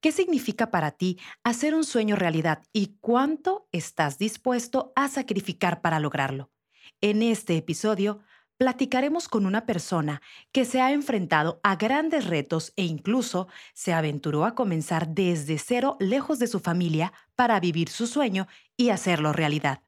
¿Qué significa para ti hacer un sueño realidad y cuánto estás dispuesto a sacrificar para lograrlo? En este episodio platicaremos con una persona que se ha enfrentado a grandes retos e incluso se aventuró a comenzar desde cero lejos de su familia para vivir su sueño y hacerlo realidad.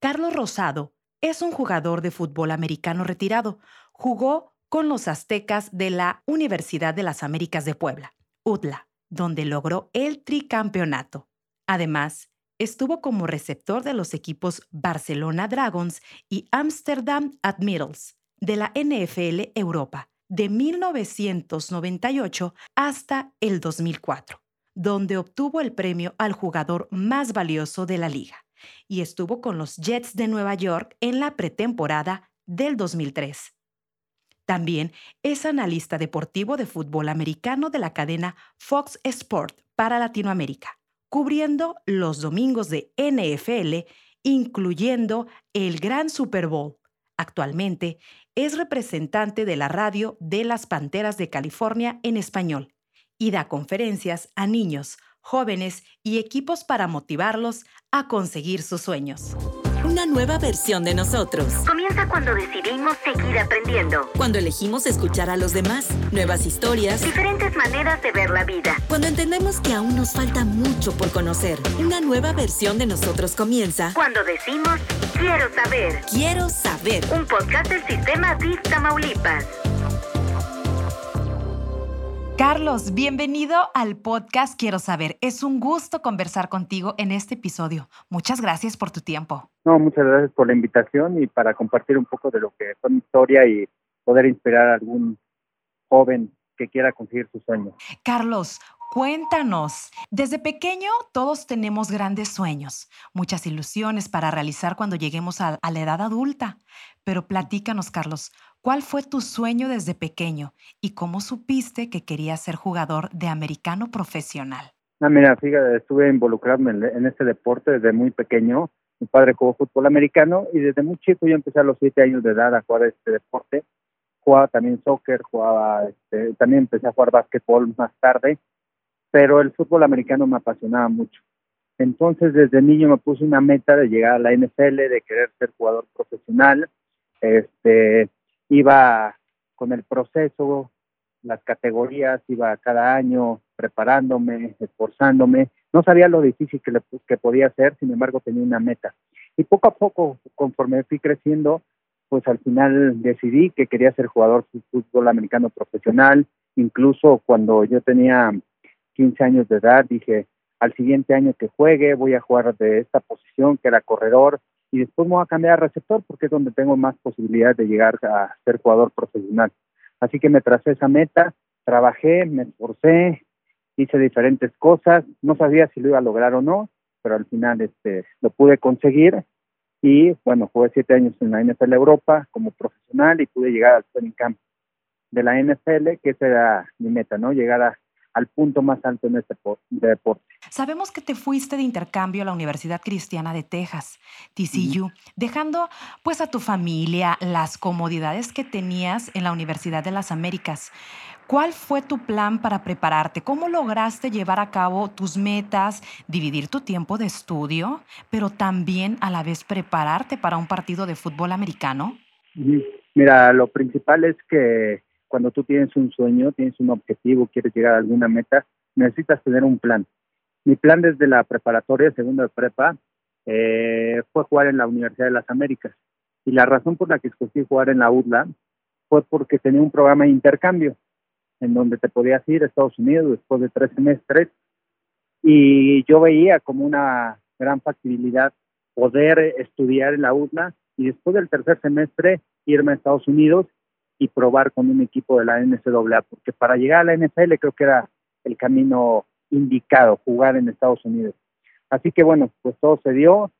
Carlos Rosado es un jugador de fútbol americano retirado. Jugó con los aztecas de la Universidad de las Américas de Puebla, UDLA, donde logró el tricampeonato. Además, estuvo como receptor de los equipos Barcelona Dragons y Amsterdam Admirals de la NFL Europa de 1998 hasta el 2004, donde obtuvo el premio al jugador más valioso de la liga y estuvo con los Jets de Nueva York en la pretemporada del 2003. También es analista deportivo de fútbol americano de la cadena Fox Sport para Latinoamérica cubriendo los domingos de NFL, incluyendo el Gran Super Bowl. Actualmente es representante de la radio de las Panteras de California en español y da conferencias a niños, jóvenes y equipos para motivarlos a conseguir sus sueños. Una nueva versión de nosotros. Comienza cuando decidimos seguir aprendiendo. Cuando elegimos escuchar a los demás. Nuevas historias. Diferentes maneras de ver la vida. Cuando entendemos que aún nos falta mucho por conocer. Una nueva versión de nosotros comienza. Cuando decimos, quiero saber. Quiero saber. Un podcast del sistema DIF Tamaulipas. Carlos, bienvenido al podcast Quiero saber. Es un gusto conversar contigo en este episodio. Muchas gracias por tu tiempo. No, muchas gracias por la invitación y para compartir un poco de lo que fue mi historia y poder inspirar a algún joven que quiera conseguir sus sueños. Carlos, Cuéntanos, desde pequeño todos tenemos grandes sueños, muchas ilusiones para realizar cuando lleguemos a, la edad adulta, pero platícanos, Carlos, ¿cuál fue tu sueño desde pequeño y cómo supiste que querías ser jugador de americano profesional? Ah, mira, fíjate, estuve involucrado en, en este deporte desde muy pequeño. Mi padre jugó fútbol americano y desde muy chico yo empecé a los siete años de edad a jugar este deporte. Jugaba también soccer, jugaba, este, también empecé a jugar básquetbol más tarde pero el fútbol americano me apasionaba mucho. Entonces, desde niño me puse una meta de llegar a la NFL, de querer ser jugador profesional. Este, iba con el proceso, las categorías, iba cada año preparándome, esforzándome. No sabía lo difícil que, le, podía hacer, sin embargo tenía una meta. Y poco a poco, conforme fui creciendo, pues al final decidí que quería ser jugador de fútbol americano profesional. Incluso cuando yo tenía 15 años de edad, dije, al siguiente año que juegue voy a jugar de esta posición que era corredor y después me voy a cambiar a receptor porque es donde tengo más posibilidades de llegar a ser jugador profesional. Así que me tracé esa meta, trabajé, me esforcé, hice diferentes cosas, no sabía si lo iba a lograr o no, pero al final este, lo pude conseguir y bueno, jugué siete años en la NFL Europa como profesional y pude llegar al training camp de la NFL, que esa era mi meta, ¿no? Llegar a al punto más alto en este deporte. Sabemos que te fuiste de intercambio a la Universidad Cristiana de Texas, TCU, dejando pues a tu familia las comodidades que tenías en la Universidad de las Américas. ¿Cuál fue tu plan para prepararte? ¿Cómo lograste llevar a cabo tus metas, dividir tu tiempo de estudio, pero también a la vez prepararte para un partido de fútbol americano? Mira, lo principal es que cuando tú tienes un sueño, tienes un objetivo, quieres llegar a alguna meta, necesitas tener un plan. Mi plan desde la preparatoria, segundo de prepa, eh, fue jugar en la Universidad de las Américas. Y la razón por la que escogí jugar en la UDLA fue porque tenía un programa de intercambio en donde te podías ir a Estados Unidos después de tres semestres. Y yo veía como una gran factibilidad poder estudiar en la UDLA y después del tercer semestre irme a Estados Unidos y probar con un equipo de la NCAA, porque para llegar a la NFL creo que era el camino indicado, jugar en Estados Unidos. Así que bueno, pues todo se dio,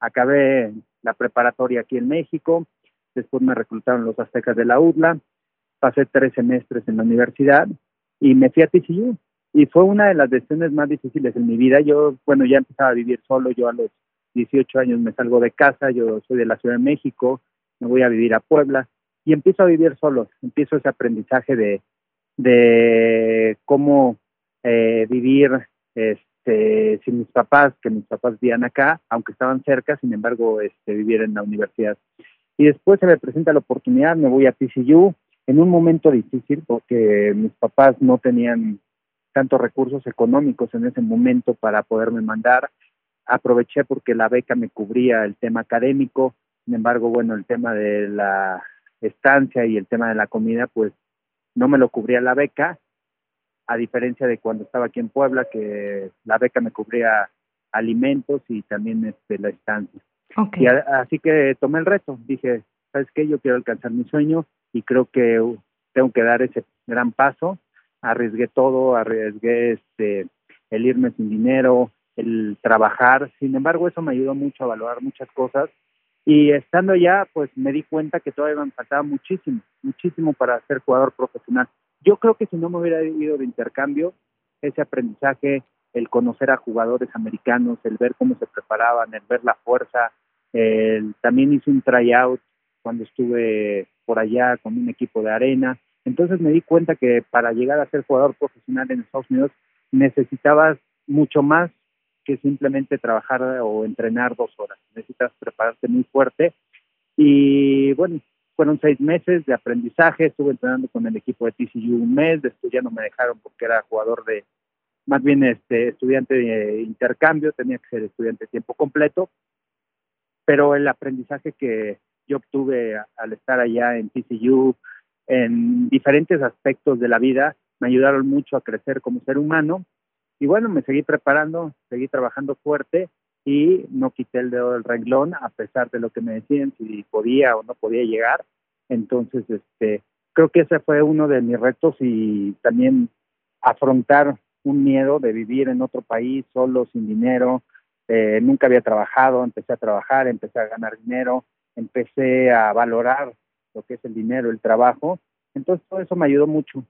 acabé la preparatoria aquí en México, después me reclutaron los aztecas de la UDLA, pasé tres semestres en la universidad y me fui a TCU. Y fue una de las decisiones más difíciles en mi vida. Yo, bueno, ya empezaba a vivir solo, yo a los 18 años me salgo de casa, yo soy de la Ciudad de México, me voy a vivir a Puebla y empiezo a vivir solo, empiezo ese aprendizaje de, de cómo eh, vivir este, sin mis papás, que mis papás vivían acá, aunque estaban cerca, sin embargo, este, vivir en la universidad. Y después se me presenta la oportunidad, me voy a TCU en un momento difícil porque mis papás no tenían tantos recursos económicos en ese momento para poderme mandar. Aproveché porque la beca me cubría el tema académico, sin embargo, bueno, el tema de la estancia y el tema de la comida, pues no me lo cubría la beca, a diferencia de cuando estaba aquí en Puebla, que la beca me cubría alimentos y también este, la estancia. Y así que tomé el reto, dije, ¿sabes qué? Yo quiero alcanzar mi sueño y creo que tengo que dar ese gran paso. Arriesgué todo, arriesgué este, el irme sin dinero, el trabajar. Sin embargo, eso me ayudó mucho a valorar muchas cosas. Y estando ya, pues me di cuenta que todavía me faltaba muchísimo, muchísimo para ser jugador profesional. Yo creo que si no me hubiera ido de intercambio, ese aprendizaje, el conocer a jugadores americanos, el ver cómo se preparaban, el ver la fuerza, el, también hice un tryout cuando estuve por allá con un equipo de arena. Entonces me di cuenta que para llegar a ser jugador profesional en Estados Unidos necesitabas mucho más que simplemente trabajar o entrenar dos horas. Necesitas prepararte muy fuerte. Y bueno, fueron seis meses de aprendizaje. Estuve entrenando con el equipo de TCU un mes. Después ya no me dejaron porque era jugador de, más bien este estudiante de intercambio. Tenía que ser estudiante de tiempo completo. Pero el aprendizaje que yo obtuve al estar allá en TCU, en diferentes aspectos de la vida, me ayudaron mucho a crecer como ser humano. Y bueno, me seguí preparando, seguí trabajando fuerte y no quité el dedo del renglón a pesar de lo que me decían si podía o no podía llegar. Entonces, este, creo que ese fue uno de mis retos y también afrontar un miedo de vivir en otro país solo, sin dinero. Eh, nunca había trabajado, empecé a trabajar, empecé a ganar dinero, empecé a valorar lo que es el dinero, el trabajo. Entonces todo eso me ayudó mucho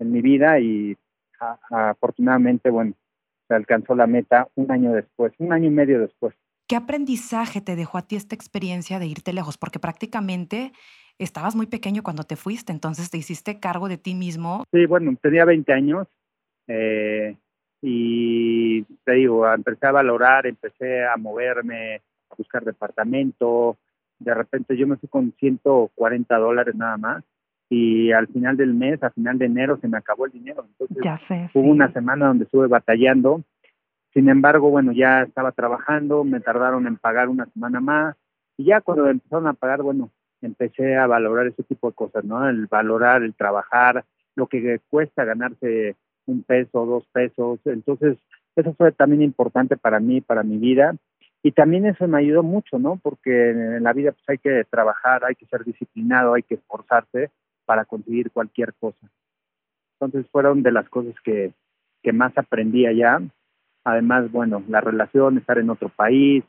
en mi vida y afortunadamente, bueno, se alcanzó la meta un año después, un año y medio después. ¿Qué aprendizaje te dejó a ti esta experiencia de irte lejos? Porque prácticamente estabas muy pequeño cuando te fuiste, entonces te hiciste cargo de ti mismo. Sí, bueno, tenía 20 años eh, y te digo, empecé a valorar, empecé a moverme, a buscar departamento, de repente yo me fui con 140 dólares nada más y al final del mes, a final de enero, se me acabó el dinero. Entonces hubo una semana donde estuve batallando. Sin embargo, bueno, ya estaba trabajando, me tardaron en pagar una semana más y ya cuando empezaron a pagar, bueno, empecé a valorar ese tipo de cosas, ¿no? El valorar, el trabajar, lo que cuesta ganarse un peso, dos pesos. Entonces, eso fue también importante para mí, para mi vida y también eso me ayudó mucho, ¿no? Porque en la vida pues hay que trabajar, hay que ser disciplinado, hay que esforzarse para conseguir cualquier cosa. Entonces fueron de las cosas que, que más aprendí allá. Además, bueno, la relación, estar en otro país.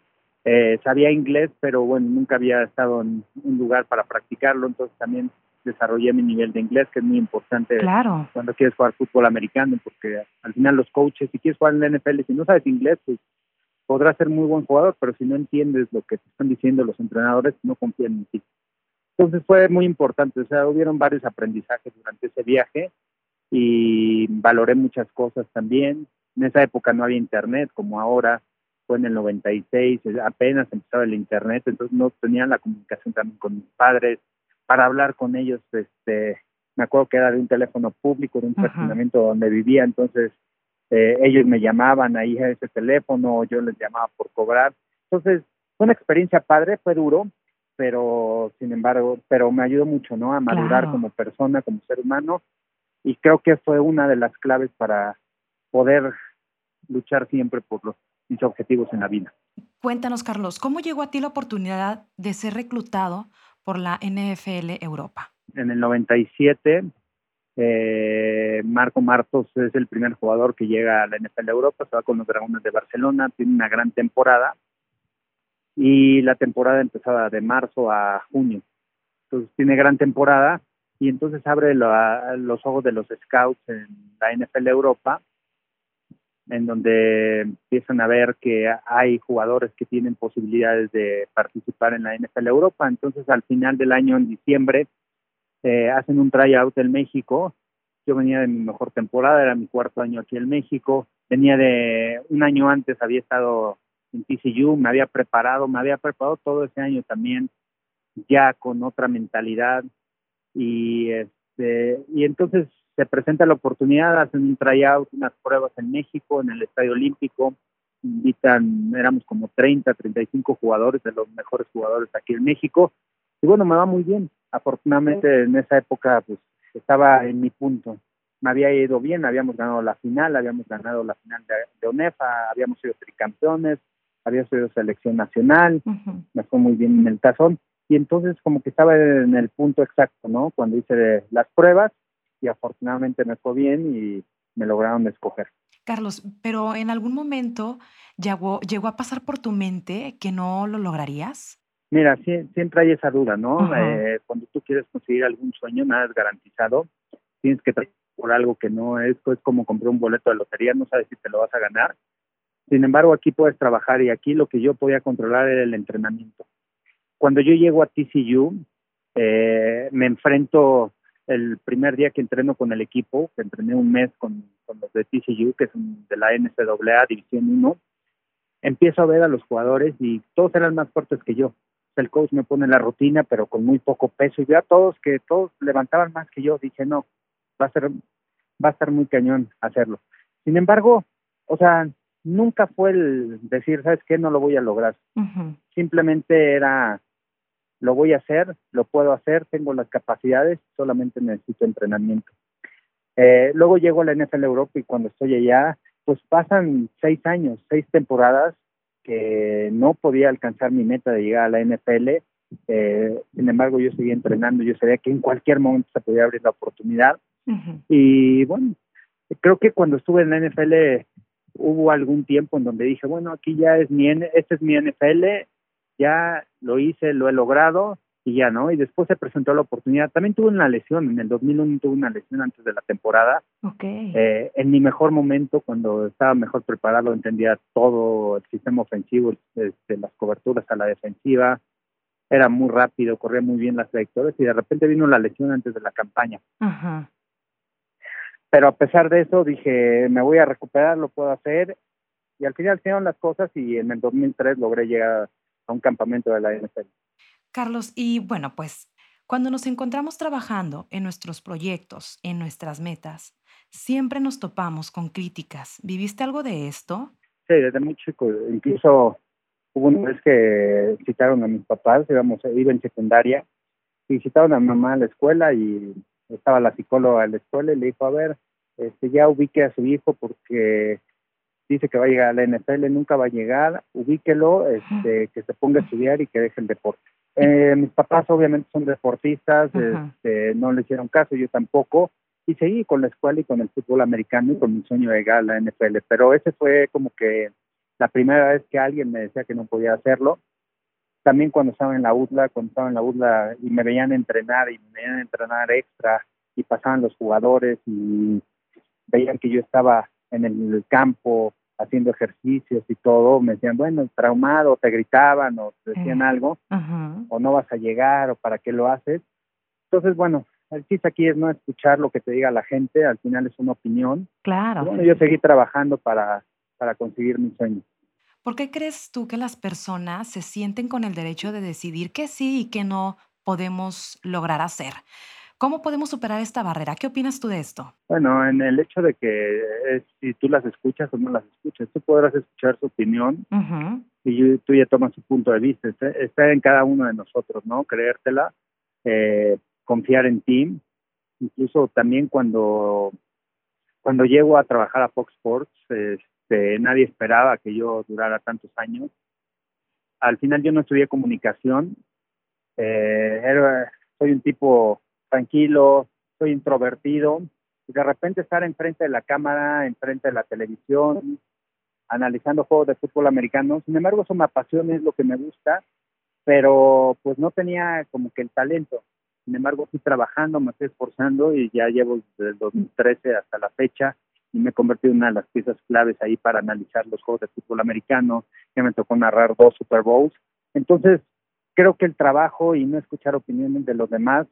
Eh, sabía inglés, pero bueno, nunca había estado en un lugar para practicarlo, entonces también desarrollé mi nivel de inglés, que es muy importante claro. cuando quieres jugar fútbol americano, porque al final los coaches, si quieres jugar en la NFL, si no sabes inglés, pues podrás ser muy buen jugador, pero si no entiendes lo que te están diciendo los entrenadores, no confían en ti. Entonces fue muy importante, o sea, hubieron varios aprendizajes durante ese viaje y valoré muchas cosas también. En esa época no había internet como ahora, fue en el 96, apenas empezaba el internet, entonces no tenían la comunicación también con mis padres. Para hablar con ellos, este, me acuerdo que era de un teléfono público, de un fraccionamiento donde vivía, entonces eh, ellos me llamaban ahí a ese teléfono, yo les llamaba por cobrar. Entonces, fue una experiencia padre, fue duro, pero sin embargo, pero me ayudó mucho, ¿no? A madurar como persona, como ser humano, y creo que fue una de las claves para poder luchar siempre por los, mis objetivos en la vida. Cuéntanos, Carlos, ¿cómo llegó a ti la oportunidad de ser reclutado por la NFL Europa? En el 97 eh, Marco Martos es el primer jugador que llega a la NFL Europa, se va con los Dragones de Barcelona, tiene una gran temporada y la temporada empezaba de marzo a junio. Entonces tiene gran temporada y entonces abre los ojos de los scouts en la NFL Europa, en donde empiezan a ver que hay jugadores que tienen posibilidades de participar en la NFL Europa. Entonces al final del año, en diciembre, eh, hacen un tryout en México yo venía de mi mejor temporada, era mi cuarto año aquí en México, venía de un año antes, había estado en TCU, me había preparado, me había preparado todo ese año también, ya con otra mentalidad, y, este, y entonces se presenta la oportunidad, hacen un tryout, unas pruebas en México, en el Estadio Olímpico, invitan, éramos como 30, 35 jugadores, de los mejores jugadores aquí en México, y bueno, me va muy bien. Afortunadamente en esa época pues estaba en mi punto. Me había ido bien, habíamos ganado la final, habíamos ganado la final de, ONEFA, habíamos sido tricampeones, había sido selección nacional, me fue muy bien en el tazón y entonces como que estaba en el punto exacto, ¿no? Cuando hice las pruebas y afortunadamente me fue bien y me lograron escoger. Carlos, pero en algún momento llegó, llegó a pasar por tu mente que no lo lograrías. Mira, siempre hay esa duda, ¿no? Eh, cuando tú quieres conseguir algún sueño, nada es garantizado. Tienes que tratar por algo que no es, es como comprar un boleto de lotería, no sabes si te lo vas a ganar. Sin embargo, aquí puedes trabajar y aquí lo que yo podía controlar era el entrenamiento. Cuando yo llego a TCU, eh, me enfrento el primer día que entreno con el equipo, entrené un mes con, los de TCU, que es de la NCAA División 1, empiezo a ver a los jugadores y todos eran más fuertes que yo. El coach me pone la rutina, pero con muy poco peso, y veo a todos que todos levantaban más que yo. Dije, no, va a ser, va a estar muy cañón hacerlo. Sin embargo, o sea, nunca fue el decir, ¿sabes qué? No lo voy a lograr. Simplemente era lo voy a hacer, lo puedo hacer, tengo las capacidades, solamente necesito entrenamiento. Eh, luego llego a la NFL Europa y cuando estoy allá, pues pasan seis años, seis temporadas que no podía alcanzar mi meta de llegar a la NFL. Eh, sin embargo, yo seguía entrenando, yo sabía que en cualquier momento se podía abrir la oportunidad. Y bueno, creo que cuando estuve en la NFL hubo algún tiempo en donde dije, bueno, aquí ya es mi, este es mi NFL, ya lo hice, lo he logrado y ya, ¿no? Y después se presentó la oportunidad. También tuve una lesión, en el 2001 tuve una lesión antes de la temporada. Okay. Eh, en mi mejor momento, cuando estaba mejor preparado, entendía todo el sistema ofensivo, este, las coberturas a la defensiva, era muy rápido, corría muy bien las trayectorias y de repente vino la lesión antes de la campaña. Ajá. Pero a pesar de eso dije, me voy a recuperar, lo puedo hacer. Y al final hicieron las cosas y en el 2003 logré llegar a un campamento de la NFL. Carlos, y bueno, pues cuando nos encontramos trabajando en nuestros proyectos, en nuestras metas, siempre nos topamos con críticas. ¿Viviste algo de esto? Sí, desde muy chico. Incluso hubo una vez que citaron a mis papás, íbamos, iba en secundaria, y citaron a mi mamá a la escuela y estaba la psicóloga en la escuela y le dijo, a ver, este, ya ubique a su hijo porque dice que va a llegar a la NFL, nunca va a llegar, ubíquelo, este, que se ponga a estudiar y que deje el deporte. Eh, mis papás obviamente son deportistas, este, no le hicieron caso, yo tampoco, y seguí con la escuela y con el fútbol americano y con mi sueño de llegar a la NFL, pero ese fue como que la primera vez que alguien me decía que no podía hacerlo. También cuando estaba en la UDLA, cuando estaba en la UDLA y me veían entrenar y me veían entrenar extra y pasaban los jugadores y veían que yo estaba en el campo haciendo ejercicios y todo, me decían, bueno, traumado, te gritaban o te decían algo, o no vas a llegar, o para qué lo haces. Entonces, bueno, el chiste aquí es no escuchar lo que te diga la gente, al final es una opinión. Claro. bueno, yo seguí trabajando para, para conseguir mi sueño. ¿Por qué crees tú que las personas se sienten con el derecho de decidir qué sí y qué no podemos lograr hacer? ¿Cómo podemos superar esta barrera? ¿Qué opinas tú de esto? Bueno, en el hecho de que si tú las escuchas o no las escuchas, tú podrás escuchar su opinión y tú ya tomas su punto de vista. Está, en cada uno de nosotros, ¿no? Creértela, eh, confiar en ti. Incluso también cuando, cuando llego a trabajar a Fox Sports, este, nadie esperaba que yo durara tantos años. Al final yo no estudié comunicación. Eh, soy un tipo tranquilo, soy introvertido, y de repente estar enfrente de la cámara, enfrente de la televisión, analizando juegos de fútbol americano, sin embargo eso me apasiona, es lo que me gusta, pero pues no tenía como que el talento. Sin embargo, estoy trabajando, me estoy esforzando y ya llevo desde el 2013 hasta la fecha y me he convertido en una de las piezas claves ahí para analizar los juegos de fútbol americano. Ya me tocó narrar dos Super Bowls. Entonces, creo que el trabajo y no escuchar opiniones de los demás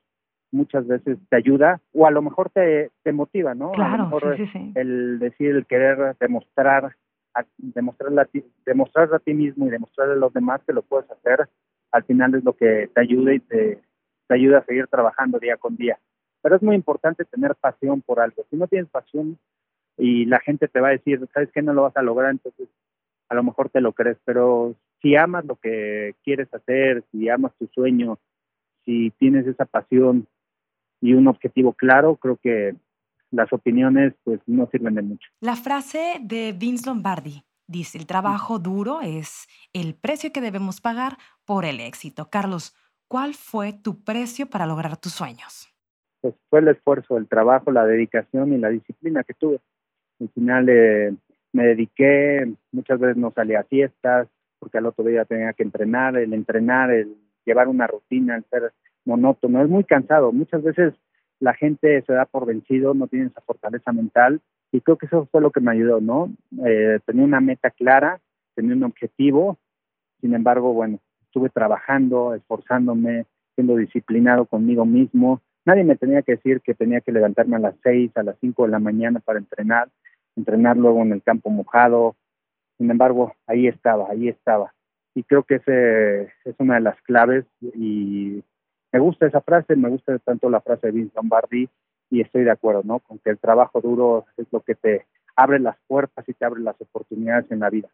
muchas veces te ayuda o a lo mejor te, te motiva, ¿no? Claro, a lo mejor sí, sí, sí. el decir, el querer demostrar, a, demostrar, a ti, demostrar a ti mismo y demostrar a los demás que lo puedes hacer, al final es lo que te ayuda y te, te ayuda a seguir trabajando día con día. Pero es muy importante tener pasión por algo. Si no tienes pasión y la gente te va a decir, ¿sabes qué? No lo vas a lograr, entonces a lo mejor te lo crees. Pero si amas lo que quieres hacer, si amas tu sueño, si tienes esa pasión y un objetivo claro, creo que las opiniones pues no sirven de mucho. La frase de Vince Lombardi dice, el trabajo duro es el precio que debemos pagar por el éxito. Carlos, ¿cuál fue tu precio para lograr tus sueños? Pues fue el esfuerzo, el trabajo, la dedicación y la disciplina que tuve. Al final eh, me dediqué, muchas veces no salía a fiestas, porque al otro día tenía que entrenar, el entrenar, el llevar una rutina, el ser monótono, es muy cansado. Muchas veces la gente se da por vencido, no tiene esa fortaleza mental y creo que eso fue lo que me ayudó, ¿no? Eh, tenía una meta clara, tenía un objetivo, sin embargo, bueno, estuve trabajando, esforzándome, siendo disciplinado conmigo mismo. Nadie me tenía que decir que tenía que levantarme a las seis, a las cinco de la mañana para entrenar, entrenar luego en el campo mojado. Sin embargo, ahí estaba, ahí estaba. Y creo que ese es una de las claves y me gusta esa frase, me gusta tanto la frase de Vince Lombardi y estoy de acuerdo, ¿no? Con que el trabajo duro es lo que te abre las puertas y te abre las oportunidades en la vida.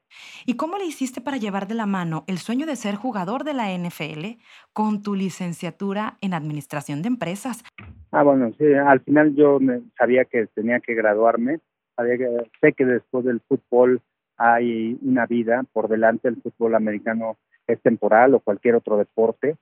¿Y cómo le hiciste para llevar de la mano el sueño de ser jugador de la NFL con tu licenciatura en administración de empresas? Ah, bueno, sí, al final yo sabía que tenía que graduarme, que, sé que después del fútbol hay una vida por delante, el fútbol americano es temporal o cualquier otro deporte.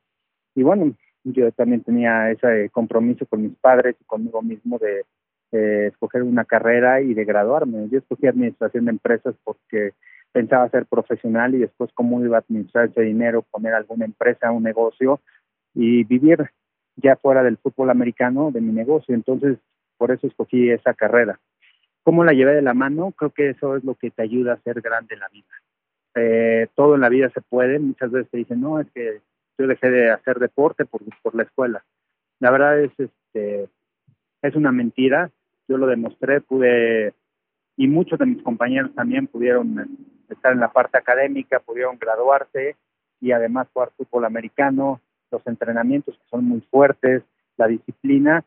Y bueno, yo también tenía ese compromiso con mis padres y conmigo mismo de eh, escoger una carrera y de graduarme. Yo escogí administración de empresas porque pensaba ser profesional y después cómo iba a administrar ese dinero, poner alguna empresa, un negocio y vivir ya fuera del fútbol americano de mi negocio. Entonces, por eso escogí esa carrera. ¿Cómo la llevé de la mano? Creo que eso es lo que te ayuda a ser grande en la vida. Eh, todo en la vida se puede. Muchas veces te dicen, no, es que yo dejé de hacer deporte por, por la escuela. La verdad es, este, es una mentira. Yo lo demostré, pude, y muchos de mis compañeros también pudieron estar en la parte académica, pudieron graduarse y además jugar fútbol americano, los entrenamientos que son muy fuertes, la disciplina.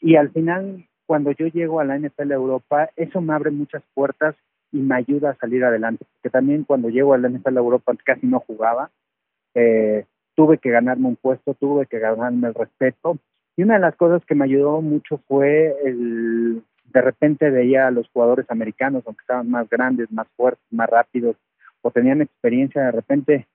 Y al final, cuando yo llego a la NFL Europa, eso me abre muchas puertas y me ayuda a salir adelante. Porque también cuando llego a la NFL Europa casi no jugaba. Eh, tuve que ganarme un puesto, tuve que ganarme el respeto. Y una de las cosas que me ayudó mucho fue el, de repente veía a los jugadores americanos, aunque estaban más grandes, más fuertes, más rápidos, o tenían experiencia, de repente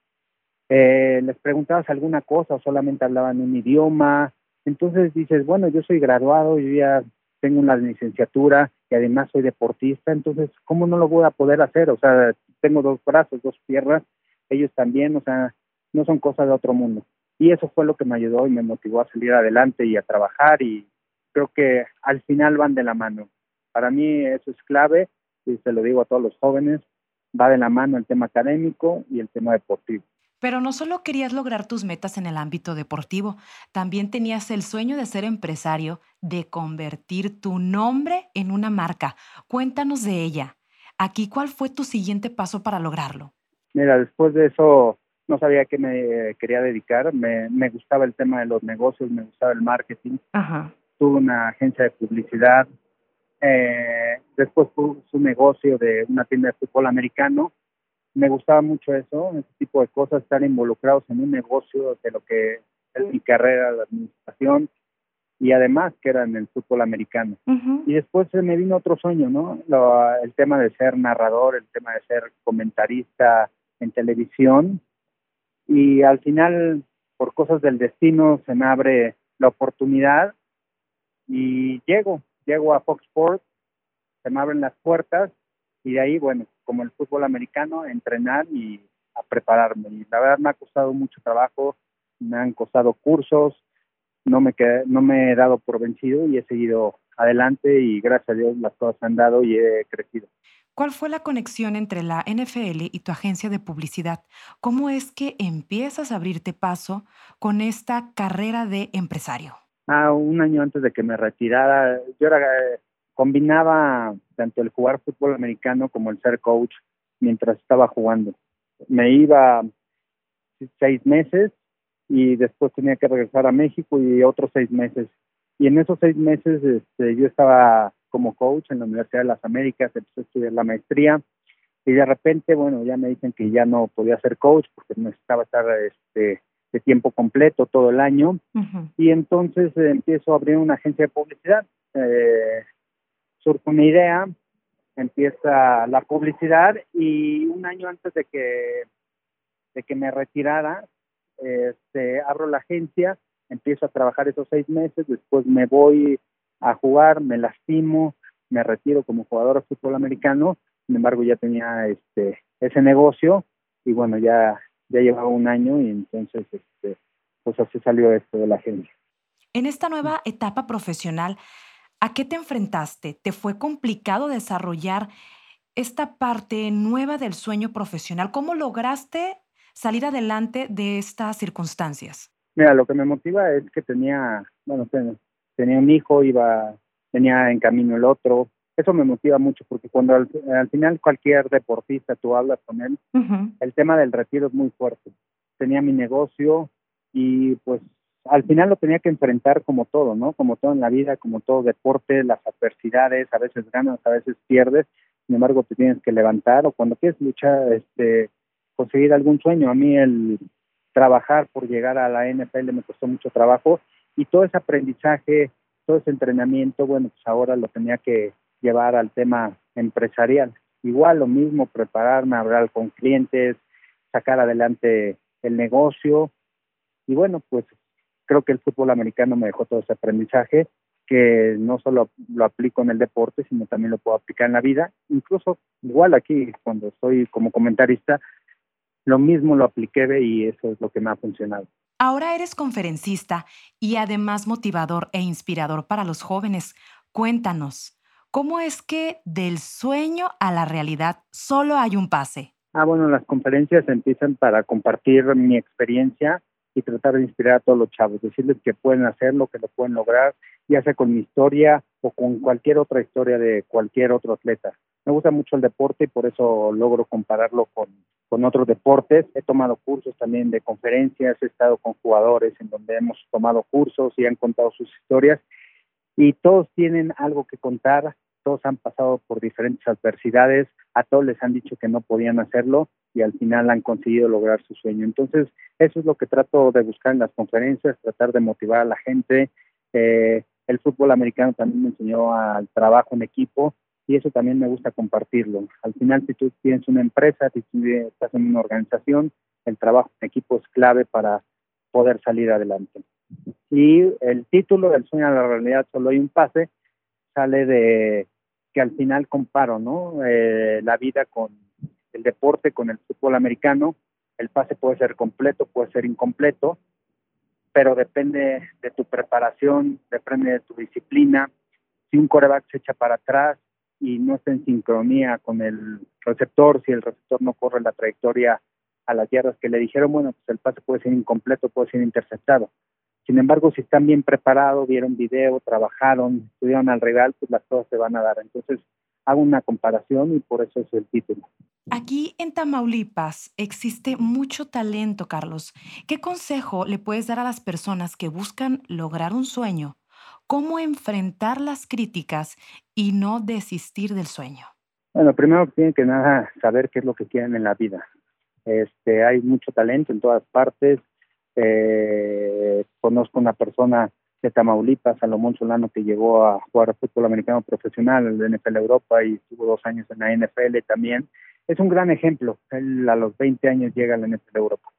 eh, les preguntabas alguna cosa o solamente hablaban un idioma. Entonces dices, bueno, yo soy graduado, yo ya tengo una licenciatura y además soy deportista, entonces, ¿cómo no lo voy a poder hacer? O sea, tengo dos brazos, dos piernas, ellos también, o sea, no son cosas de otro mundo. Y eso fue lo que me ayudó y me motivó a salir adelante y a trabajar y creo que al final van de la mano. Para mí eso es clave y se lo digo a todos los jóvenes, va de la mano el tema académico y el tema deportivo. Pero no solo querías lograr tus metas en el ámbito deportivo, también tenías el sueño de ser empresario, de convertir tu nombre en una marca. Cuéntanos de ella. Aquí, ¿cuál fue tu siguiente paso para lograrlo? Mira, después de eso no sabía a qué me quería dedicar. Me, me gustaba el tema de los negocios, me gustaba el marketing. Ajá. Tuve una agencia de publicidad. Eh, después tuve su negocio de una tienda de fútbol americano. Me gustaba mucho eso, ese tipo de cosas, estar involucrados en un negocio de lo que es mi carrera, de administración, y además que era en el fútbol americano. Y después se me vino otro sueño, ¿no? Lo- el tema de ser narrador, el tema de ser comentarista en televisión. Y al final, por cosas del destino, se me abre la oportunidad y llego, llego a Fox Sports, se me abren las puertas y de ahí, bueno, como el fútbol americano, entrenar y a prepararme. Y la verdad me ha costado mucho trabajo, me han costado cursos, no me, quedé- no me he dado por vencido y he seguido adelante y gracias a Dios las cosas han dado y he crecido. ¿Cuál fue la conexión entre la NFL y tu agencia de publicidad? ¿Cómo es que empiezas a abrirte paso con esta carrera de empresario? Ah, un año antes de que me retirara, yo era, combinaba tanto el jugar fútbol americano como el ser coach mientras estaba jugando. Me iba seis meses y después tenía que regresar a México y otros seis meses. Y en esos seis meses este, yo estaba como coach en la Universidad de las Américas, empecé a estudiar la maestría y de repente, bueno, ya me dicen que ya no podía ser coach porque necesitaba estar este, de tiempo completo todo el año y entonces eh, empiezo a abrir una agencia de publicidad. Eh, surge una idea, empieza la publicidad y un año antes de que de que me retirara, este, abro la agencia, empiezo a trabajar esos seis meses, después me voy a jugar, me lastimo, me retiro como jugador de fútbol americano, sin embargo ya tenía este ese negocio y bueno, ya, ya llevaba un año y entonces este, pues así salió esto de la agencia. En esta nueva etapa profesional, ¿a qué te enfrentaste? ¿Te fue complicado desarrollar esta parte nueva del sueño profesional? ¿Cómo lograste salir adelante de estas circunstancias? Mira, lo que me motiva es que tenía, bueno, tenía un hijo, iba, tenía en camino el otro. Eso me motiva mucho porque cuando al, final cualquier deportista tú hablas con él, el tema del retiro es muy fuerte. Tenía mi negocio y pues al final lo tenía que enfrentar como todo, ¿no? Como todo en la vida, como todo deporte, las adversidades, a veces ganas, a veces pierdes, sin embargo te tienes que levantar o cuando quieres luchar, este, conseguir algún sueño. A mí el trabajar por llegar a la NFL me costó mucho trabajo y todo ese aprendizaje, todo ese entrenamiento, bueno, pues ahora lo tenía que llevar al tema empresarial. Igual lo mismo, prepararme, hablar con clientes, sacar adelante el negocio y bueno, pues creo que el fútbol americano me dejó todo ese aprendizaje que no solo lo aplico en el deporte, sino también lo puedo aplicar en la vida. Incluso igual aquí, cuando estoy como comentarista, lo mismo lo apliqué y eso es lo que me ha funcionado. Ahora eres conferencista y además motivador e inspirador para los jóvenes. Cuéntanos, ¿cómo es que del sueño a la realidad solo hay un pase? Ah, bueno, las conferencias empiezan para compartir mi experiencia y tratar de inspirar a todos los chavos, decirles que pueden hacerlo, que lo pueden lograr, ya sea con mi historia o con cualquier otra historia de cualquier otro atleta. Me gusta mucho el deporte y por eso logro compararlo con, con otros deportes. He tomado cursos también de conferencias, he estado con jugadores en donde hemos tomado cursos y han contado sus historias y todos tienen algo que contar, todos han pasado por diferentes adversidades, a todos les han dicho que no podían hacerlo y al final han conseguido lograr su sueño. Entonces, eso es lo que trato de buscar en las conferencias, tratar de motivar a la gente. Eh, el fútbol americano también me enseñó al trabajo en equipo y eso también me gusta compartirlo. Al final, si tú tienes una empresa, si tú estás en una organización, el trabajo en equipo es clave para poder salir adelante. Y el título del sueño a la realidad, solo hay un pase, sale de que al final comparo, ¿no? Eh, la vida con el deporte, con el fútbol americano. El pase puede ser completo, puede ser incompleto, pero depende de tu preparación, depende de tu disciplina. Si un coreback se echa para atrás y no está en sincronía con el receptor, si el receptor no corre la trayectoria a las yardas que le dijeron, bueno, pues el pase puede ser incompleto, puede ser interceptado. Sin embargo, si están bien preparados, vieron video, trabajaron, estudiaron al rival, pues las cosas se van a dar. Entonces, hago una comparación y por eso es el título. Aquí en Tamaulipas existe mucho talento, Carlos. ¿Qué consejo le puedes dar a las personas que buscan lograr un sueño? ¿Cómo enfrentar las críticas y no desistir del sueño? Bueno, primero tienen que nada saber qué es lo que quieren en la vida. Este, hay mucho talento en todas partes. Eh, conozco una persona de Tamaulipas, Salomón Solano, que llegó a jugar fútbol americano profesional en la NFL Europa y estuvo dos años en la NFL también. Es un gran ejemplo. Él a los 20 años llega a la NFL Europa.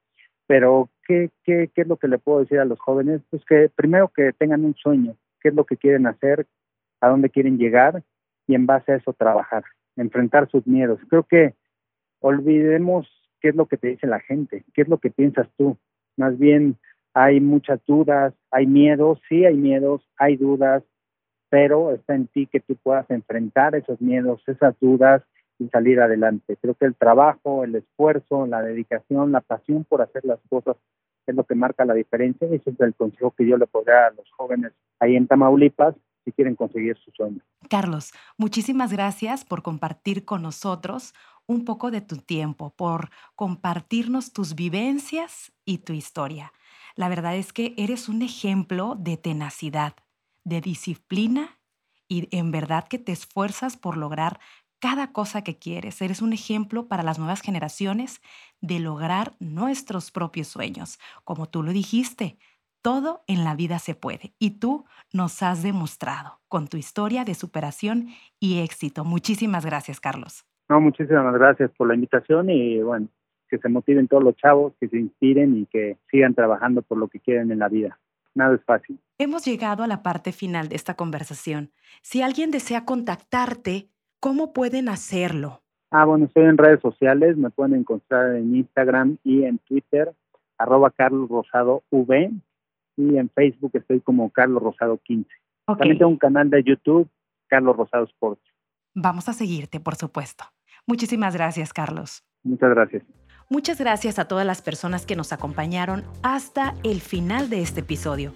Pero, ¿qué, qué, ¿qué es lo que le puedo decir a los jóvenes? Pues que primero que tengan un sueño, qué es lo que quieren hacer, a dónde quieren llegar y en base a eso trabajar, enfrentar sus miedos. Creo que olvidemos qué es lo que te dice la gente, qué es lo que piensas tú. Más bien hay muchas dudas, hay miedos, sí hay miedos, hay dudas, pero está en ti que tú puedas enfrentar esos miedos, esas dudas y salir adelante. Creo que el trabajo, el esfuerzo, la dedicación, la pasión por hacer las cosas es lo que marca la diferencia y ese es el consejo que yo le podría a los jóvenes ahí en Tamaulipas si quieren conseguir su sueño. Carlos, muchísimas gracias por compartir con nosotros un poco de tu tiempo, por compartirnos tus vivencias y tu historia. La verdad es que eres un ejemplo de tenacidad, de disciplina y en verdad que te esfuerzas por lograr cada cosa que quieres. Eres un ejemplo para las nuevas generaciones de lograr nuestros propios sueños. Como tú lo dijiste, todo en la vida se puede y tú nos has demostrado con tu historia de superación y éxito. Muchísimas gracias, Carlos. No, muchísimas gracias por la invitación y bueno, que se motiven todos los chavos, que se inspiren y que sigan trabajando por lo que quieren en la vida. Nada es fácil. Hemos llegado a la parte final de esta conversación. Si alguien desea contactarte, ¿cómo pueden hacerlo? Ah, bueno, estoy en redes sociales, me pueden encontrar en Instagram y en Twitter, arroba Carlos Rosado V, y en Facebook estoy como Carlos Rosado 15. También tengo un canal de YouTube, Carlos Rosado Sports. Vamos a seguirte, por supuesto. Muchísimas gracias, Carlos. Muchas gracias. Muchas gracias a todas las personas que nos acompañaron hasta el final de este episodio.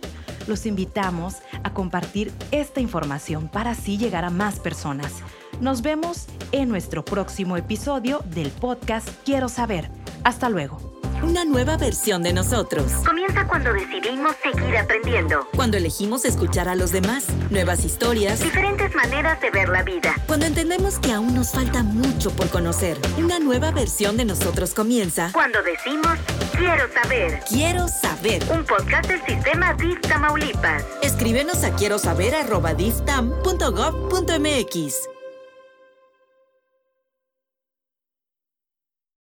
Los invitamos a compartir esta información para así llegar a más personas. Nos vemos en nuestro próximo episodio del podcast Quiero saber. Hasta luego. Una nueva versión de nosotros. Comienza cuando decidimos seguir aprendiendo. Cuando elegimos escuchar a los demás. Nuevas historias. Diferentes maneras de ver la vida. Cuando entendemos que aún nos falta mucho por conocer. Una nueva versión de nosotros comienza. Cuando decimos quiero saber. Quiero saber. Un podcast del sistema DIF Tamaulipas. Escríbenos a quiero saber arroba diftam.gov.mx.